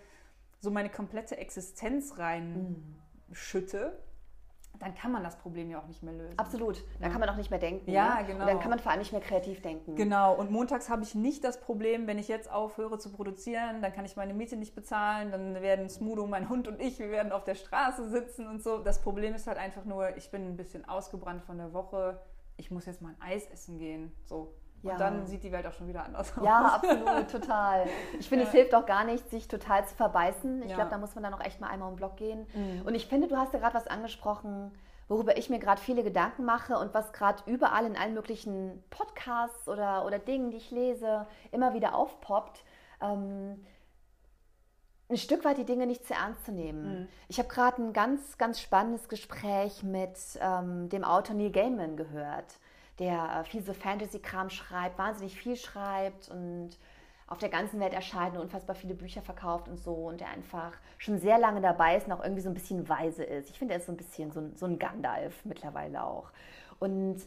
[SPEAKER 1] so meine komplette Existenz reinschütte, mhm dann kann man das Problem ja auch nicht mehr lösen.
[SPEAKER 2] Absolut. Dann kann man auch nicht mehr denken.
[SPEAKER 1] Ja, ne? genau.
[SPEAKER 2] Und dann kann man vor allem nicht mehr kreativ denken.
[SPEAKER 1] Genau. Und montags habe ich nicht das Problem, wenn ich jetzt aufhöre zu produzieren, dann kann ich meine Miete nicht bezahlen, dann werden Smudo, mein Hund und ich, wir werden auf der Straße sitzen und so. Das Problem ist halt einfach nur, ich bin ein bisschen ausgebrannt von der Woche. Ich muss jetzt mal ein Eis essen gehen. So, ja. Und dann sieht die Welt auch schon wieder anders aus.
[SPEAKER 2] Ja, absolut, total. *laughs* Ich finde, ja. es hilft auch gar nicht, sich total zu verbeißen. Ich ja. glaube, da muss man dann auch echt mal einmal um den Block gehen. Mhm. Und ich finde, du hast ja gerade was angesprochen, worüber ich mir gerade viele Gedanken mache und was gerade überall in allen möglichen Podcasts oder, oder Dingen, die ich lese, immer wieder aufpoppt. Ähm, ein Stück weit die Dinge nicht zu ernst zu nehmen. Mhm. Ich habe gerade ein ganz, ganz spannendes Gespräch mit ähm, dem Autor Neil Gaiman gehört der äh, viel so Fantasy-Kram schreibt, wahnsinnig viel schreibt und auf der ganzen Welt erscheint und unfassbar viele Bücher verkauft und so und der einfach schon sehr lange dabei ist und auch irgendwie so ein bisschen weise ist. Ich finde, er ist so ein bisschen so ein, so ein Gandalf mittlerweile auch. Und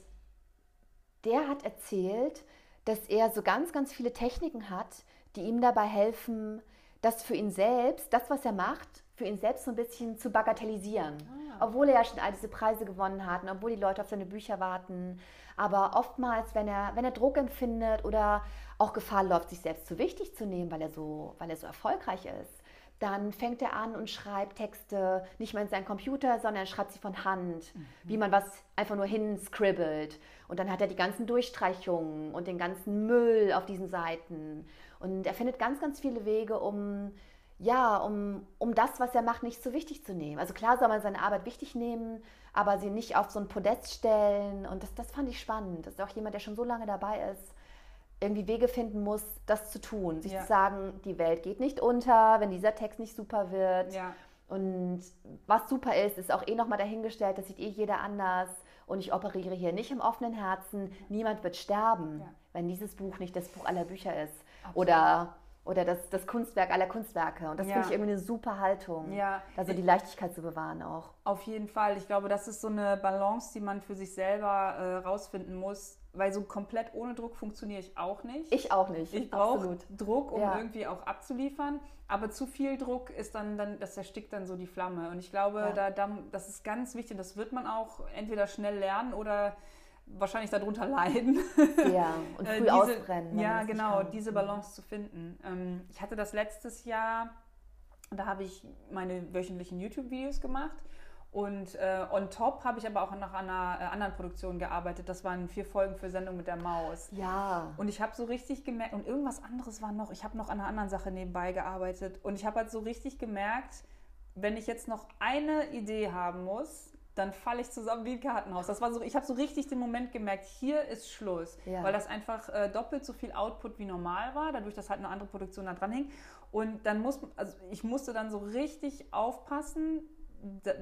[SPEAKER 2] der hat erzählt, dass er so ganz, ganz viele Techniken hat, die ihm dabei helfen, das für ihn selbst, das, was er macht, für ihn selbst so ein bisschen zu bagatellisieren. Ah. Obwohl er ja schon all diese Preise gewonnen hat und obwohl die Leute auf seine Bücher warten. Aber oftmals, wenn er, wenn er Druck empfindet oder auch Gefahr läuft, sich selbst zu wichtig zu nehmen, weil er so, weil er so erfolgreich ist, dann fängt er an und schreibt Texte nicht mehr in seinen Computer, sondern er schreibt sie von Hand, mhm. wie man was einfach nur hinscribbelt. Und dann hat er die ganzen Durchstreichungen und den ganzen Müll auf diesen Seiten. Und er findet ganz, ganz viele Wege, um ja, um, um das, was er macht, nicht so wichtig zu nehmen. Also klar soll man seine Arbeit wichtig nehmen, aber sie nicht auf so ein Podest stellen. Und das, das fand ich spannend. Das ist auch jemand, der schon so lange dabei ist, irgendwie Wege finden muss, das zu tun. Sich ja. zu sagen, die Welt geht nicht unter, wenn dieser Text nicht super wird. Ja. Und was super ist, ist auch eh nochmal dahingestellt, das sieht eh jeder anders. Und ich operiere hier nicht im offenen Herzen. Niemand wird sterben, ja. wenn dieses Buch nicht das Buch aller Bücher ist. Absolut. Oder oder das, das Kunstwerk aller Kunstwerke. Und das ja. finde ich irgendwie eine super Haltung. Ja. Also die Leichtigkeit zu bewahren auch.
[SPEAKER 1] Auf jeden Fall. Ich glaube, das ist so eine Balance, die man für sich selber äh, rausfinden muss. Weil so komplett ohne Druck funktioniere ich auch nicht.
[SPEAKER 2] Ich auch nicht.
[SPEAKER 1] Ich brauche Druck, um ja. irgendwie auch abzuliefern. Aber zu viel Druck ist dann, dann, das erstickt dann so die Flamme. Und ich glaube, da, da, das ist ganz wichtig. Das wird man auch entweder schnell lernen oder wahrscheinlich darunter leiden.
[SPEAKER 2] Ja, *laughs* und äh, früh diese, ausbrennen.
[SPEAKER 1] Ja, genau, diese Balance zu finden. Ähm, ich hatte das letztes Jahr, da habe ich meine wöchentlichen YouTube-Videos gemacht. Und äh, on top habe ich aber auch noch an einer äh, anderen Produktion gearbeitet. Das waren vier Folgen für Sendung mit der Maus.
[SPEAKER 2] Ja.
[SPEAKER 1] Und ich habe so richtig gemerkt, und irgendwas anderes war noch, ich habe noch an einer anderen Sache nebenbei gearbeitet. Und ich habe halt so richtig gemerkt, wenn ich jetzt noch eine Idee haben muss, dann falle ich zusammen wie ein Kartenhaus. Das war so, ich habe so richtig den Moment gemerkt, hier ist Schluss, ja. weil das einfach äh, doppelt so viel Output wie normal war, dadurch, dass halt eine andere Produktion da dran hing. Und dann muss, also ich musste dann so richtig aufpassen,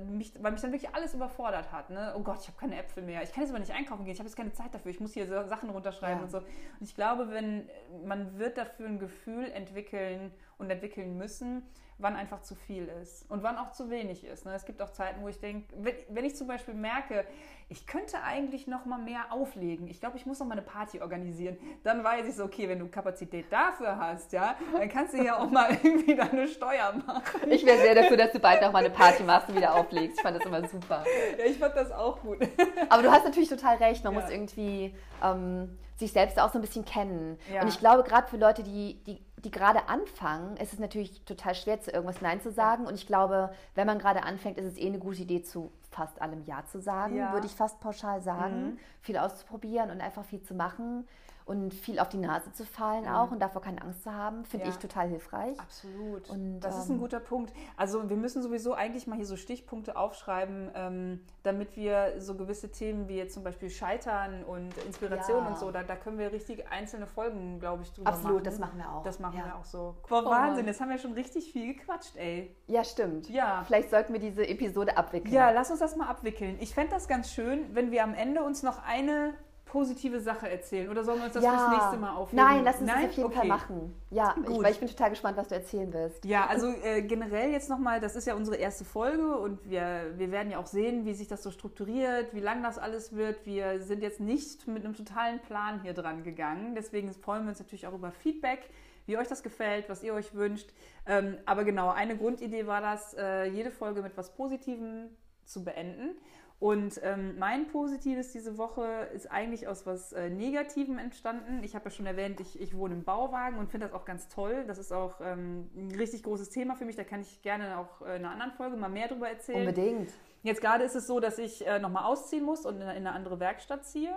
[SPEAKER 1] mich, weil mich dann wirklich alles überfordert hat. Ne? Oh Gott, ich habe keine Äpfel mehr. Ich kann jetzt aber nicht einkaufen gehen. Ich habe jetzt keine Zeit dafür. Ich muss hier Sachen runterschreiben ja. und so. Und ich glaube, wenn man wird dafür ein Gefühl entwickeln und entwickeln müssen, wann einfach zu viel ist und wann auch zu wenig ist. Ne? Es gibt auch Zeiten, wo ich denke, wenn, wenn ich zum Beispiel merke, ich könnte eigentlich noch mal mehr auflegen. Ich glaube, ich muss noch mal eine Party organisieren. Dann weiß ich so, okay, wenn du Kapazität dafür hast, ja, dann kannst du ja auch mal *laughs* irgendwie deine Steuer machen.
[SPEAKER 2] Ich wäre sehr dafür, dass du bald noch mal eine Party machst und wieder auflegst. Ich fand das immer super.
[SPEAKER 1] Ja, ich fand das auch gut. *laughs*
[SPEAKER 2] Aber du hast natürlich total recht. Man ja. muss irgendwie ähm, sich selbst auch so ein bisschen kennen. Ja. Und ich glaube, gerade für Leute, die, die die gerade anfangen, ist es natürlich total schwer, zu irgendwas Nein zu sagen. Und ich glaube, wenn man gerade anfängt, ist es eh eine gute Idee, zu fast allem Ja zu sagen, ja. würde ich fast pauschal sagen. Mhm. Viel auszuprobieren und einfach viel zu machen und viel auf die Nase zu fallen mhm. auch und davor keine Angst zu haben, finde ja. ich total hilfreich.
[SPEAKER 1] Absolut. Und, das ähm, ist ein guter Punkt. Also wir müssen sowieso eigentlich mal hier so Stichpunkte aufschreiben, ähm, damit wir so gewisse Themen wie jetzt zum Beispiel Scheitern und Inspiration ja. und so, da, da können wir richtig einzelne Folgen, glaube ich, drüber
[SPEAKER 2] Absolut, machen. Absolut, das machen wir auch.
[SPEAKER 1] Das machen ja. wir auch so. Boah, oh, Wahnsinn, jetzt haben wir schon richtig viel gequatscht, ey.
[SPEAKER 2] Ja, stimmt. Ja. Vielleicht sollten wir diese Episode abwickeln.
[SPEAKER 1] Ja, lass uns das mal abwickeln. Ich fände das ganz schön, wenn wir am Ende uns noch eine positive Sache erzählen oder sollen wir uns das ja. fürs nächste Mal aufheben?
[SPEAKER 2] Nein, lass uns Nein? das auf jeden okay. Fall machen. Ja, Gut. Ich, weil ich bin total gespannt, was du erzählen wirst.
[SPEAKER 1] Ja, also äh, generell jetzt nochmal, das ist ja unsere erste Folge und wir, wir werden ja auch sehen, wie sich das so strukturiert, wie lang das alles wird. Wir sind jetzt nicht mit einem totalen Plan hier dran gegangen. Deswegen freuen wir uns natürlich auch über Feedback wie euch das gefällt, was ihr euch wünscht. Ähm, aber genau, eine Grundidee war das, äh, jede Folge mit was Positivem zu beenden. Und ähm, mein Positives diese Woche ist eigentlich aus was äh, Negativem entstanden. Ich habe ja schon erwähnt, ich, ich wohne im Bauwagen und finde das auch ganz toll. Das ist auch ähm, ein richtig großes Thema für mich. Da kann ich gerne auch äh, in einer anderen Folge mal mehr drüber erzählen.
[SPEAKER 2] Unbedingt.
[SPEAKER 1] Jetzt gerade ist es so, dass ich äh, nochmal ausziehen muss und in, in eine andere Werkstatt ziehe.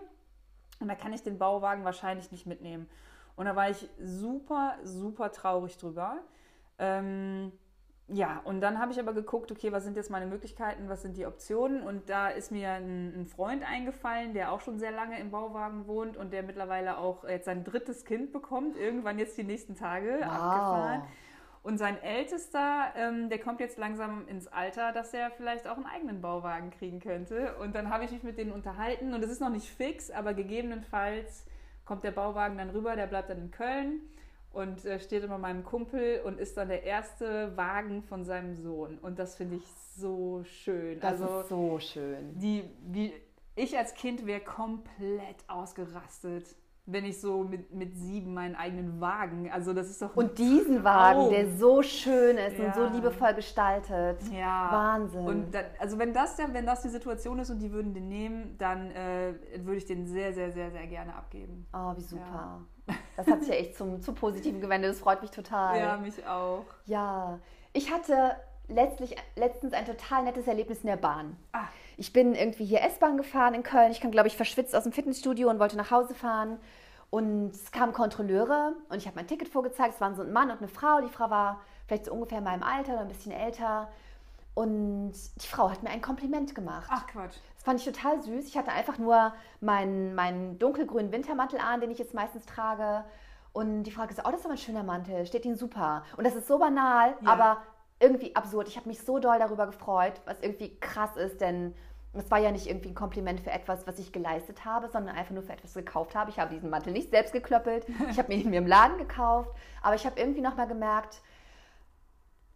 [SPEAKER 1] Und da kann ich den Bauwagen wahrscheinlich nicht mitnehmen. Und da war ich super, super traurig drüber. Ähm, ja, und dann habe ich aber geguckt, okay, was sind jetzt meine Möglichkeiten, was sind die Optionen? Und da ist mir ein, ein, Freund eingefallen, der auch schon sehr lange im Bauwagen wohnt und der mittlerweile auch jetzt sein drittes Kind bekommt, irgendwann jetzt die nächsten Tage wow. abgefahren. Und sein Ältester, ähm, der kommt jetzt langsam ins Alter, dass er vielleicht auch einen eigenen Bauwagen kriegen könnte. Und dann habe ich mich mit denen unterhalten und es ist noch nicht fix, aber gegebenenfalls kommt der Bauwagen dann rüber, der bleibt dann in Köln und äh, steht immer meinem Kumpel und ist dann der erste Wagen von seinem Sohn. Und das finde ich so schön.
[SPEAKER 2] Das also, ist so schön.
[SPEAKER 1] Die, wie, ich als Kind wäre komplett ausgerastet, wenn ich so mit, mit sieben meinen eigenen Wagen, also das ist doch...
[SPEAKER 2] Und diesen Wagen, der so schön ist ja. und so liebevoll gestaltet.
[SPEAKER 1] Ja.
[SPEAKER 2] Wahnsinn.
[SPEAKER 1] Und dann, also wenn das, wenn das die Situation ist und die würden den nehmen, dann äh, würde ich den sehr, sehr, sehr, sehr gerne abgeben.
[SPEAKER 2] Oh, wie super. Ja. *laughs* Das hat sich ja echt zum, zum Positiven gewendet. Das freut mich total.
[SPEAKER 1] Ja, mich auch.
[SPEAKER 2] Ja, ich hatte letztlich, letztens ein total nettes Erlebnis in der Bahn. Ah. Ich bin irgendwie hier S-Bahn gefahren in Köln. Ich kam, glaube ich, verschwitzt aus dem Fitnessstudio und wollte nach Hause fahren. Und es kamen Kontrolleure und ich habe mein Ticket vorgezeigt. Es waren so ein Mann und eine Frau. Die Frau war vielleicht so ungefähr in meinem Alter oder ein bisschen älter. Und die Frau hat mir ein Kompliment gemacht.
[SPEAKER 1] Ach Quatsch.
[SPEAKER 2] Das fand ich total süß. Ich hatte einfach nur meinen, meinen dunkelgrünen Wintermantel an, den ich jetzt meistens trage. Und die Frau hat gesagt, oh, das ist aber ein schöner Mantel, steht Ihnen super. Und das ist so banal, ja. aber irgendwie absurd. Ich habe mich so doll darüber gefreut, was irgendwie krass ist, denn es war ja nicht irgendwie ein Kompliment für etwas, was ich geleistet habe, sondern einfach nur für etwas gekauft habe. Ich habe diesen Mantel nicht selbst geklöppelt. Ich habe ihn mir im Laden gekauft. Aber ich habe irgendwie nochmal gemerkt,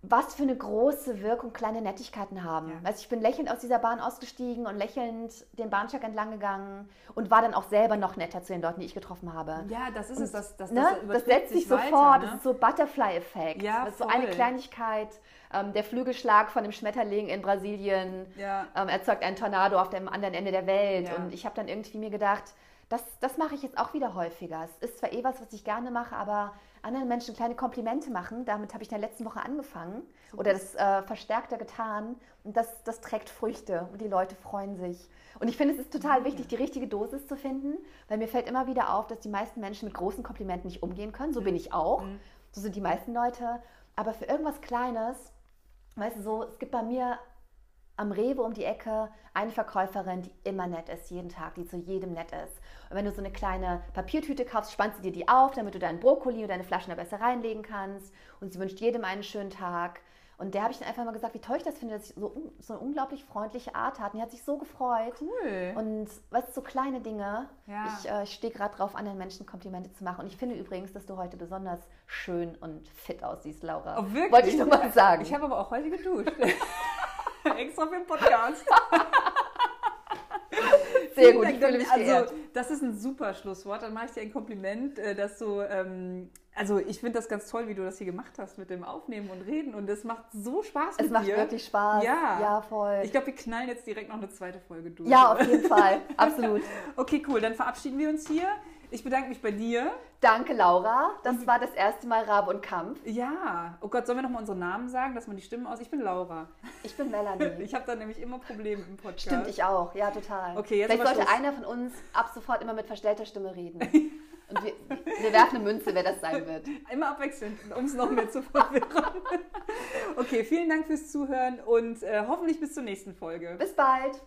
[SPEAKER 2] was für eine große Wirkung kleine Nettigkeiten haben. Ja. Also ich bin lächelnd aus dieser Bahn ausgestiegen und lächelnd den Bahnsteig entlang gegangen und war dann auch selber noch netter zu den Leuten, die ich getroffen habe.
[SPEAKER 1] Ja, das ist und, es. Das, das,
[SPEAKER 2] ne? das, das setzt sich sofort. Weiter, ne? Das ist so Butterfly-Effekt. Ja, das ist so eine Kleinigkeit. Ähm, der Flügelschlag von dem Schmetterling in Brasilien ja. ähm, erzeugt einen Tornado auf dem anderen Ende der Welt. Ja. Und ich habe dann irgendwie mir gedacht, das, das mache ich jetzt auch wieder häufiger. Es ist zwar eh was, was ich gerne mache, aber anderen Menschen kleine Komplimente machen. Damit habe ich in der letzten Woche angefangen oder das äh, verstärkter getan. Und das, das trägt Früchte und die Leute freuen sich. Und ich finde, es ist total mhm. wichtig, die richtige Dosis zu finden, weil mir fällt immer wieder auf, dass die meisten Menschen mit großen Komplimenten nicht umgehen können. So bin ich auch. Mhm. So sind die meisten Leute. Aber für irgendwas Kleines, weißt du, so, es gibt bei mir am Rewe um die Ecke eine Verkäuferin, die immer nett ist, jeden Tag, die zu jedem nett ist. Und wenn du so eine kleine Papiertüte kaufst, spannst du dir die auf, damit du deinen Brokkoli oder deine Flaschen da besser reinlegen kannst. Und sie wünscht jedem einen schönen Tag. Und der habe ich dann einfach mal gesagt, wie toll ich das finde, dass ich so, so eine unglaublich freundliche Art hat. Und die hat sich so gefreut.
[SPEAKER 1] Cool.
[SPEAKER 2] Und weißt du, so kleine Dinge.
[SPEAKER 1] Ja.
[SPEAKER 2] Ich, äh, ich stehe gerade drauf, anderen Menschen Komplimente zu machen. Und ich finde übrigens, dass du heute besonders schön und fit aussiehst, Laura.
[SPEAKER 1] Oh, wirklich?
[SPEAKER 2] Wollte ich nur mal sagen.
[SPEAKER 1] Ich habe aber auch heute geduscht. *laughs* Extra für den Podcast. *laughs*
[SPEAKER 2] Sehr gut, ich fühle mich
[SPEAKER 1] also,
[SPEAKER 2] geehrt.
[SPEAKER 1] das ist ein super Schlusswort. Dann mache ich dir ein Kompliment, äh, dass du, ähm, also ich finde das ganz toll, wie du das hier gemacht hast mit dem Aufnehmen und Reden. Und es macht so Spaß
[SPEAKER 2] Es macht
[SPEAKER 1] dir.
[SPEAKER 2] wirklich Spaß.
[SPEAKER 1] Ja.
[SPEAKER 2] ja voll.
[SPEAKER 1] Ich glaube, wir knallen jetzt direkt noch eine zweite Folge durch.
[SPEAKER 2] ja, auf jeden Fall. Absolut. *laughs*
[SPEAKER 1] Okay, cool. Dann verabschieden wir uns hier. Ich bedanke mich bei dir.
[SPEAKER 2] Danke, Laura. Das war das erste Mal Rabe und Kampf.
[SPEAKER 1] Ja. Oh Gott, sollen wir nochmal unsere Namen sagen, dass man die Stimmen aus... Ich bin Laura.
[SPEAKER 2] Ich bin Melanie. *laughs*
[SPEAKER 1] Ich habe da nämlich immer Probleme im Podcast.
[SPEAKER 2] Stimmt, ich auch. Ja, total.
[SPEAKER 1] Okay, jetzt
[SPEAKER 2] Vielleicht sollte einer von uns ab sofort immer mit verstellter Stimme reden. *laughs* Und wir, wir werfen eine Münze, wer das sein wird.
[SPEAKER 1] Immer abwechselnd, um es noch mehr zu verwirren. *laughs* Okay, vielen Dank fürs Zuhören und äh, hoffentlich bis zur nächsten Folge.
[SPEAKER 2] Bis bald.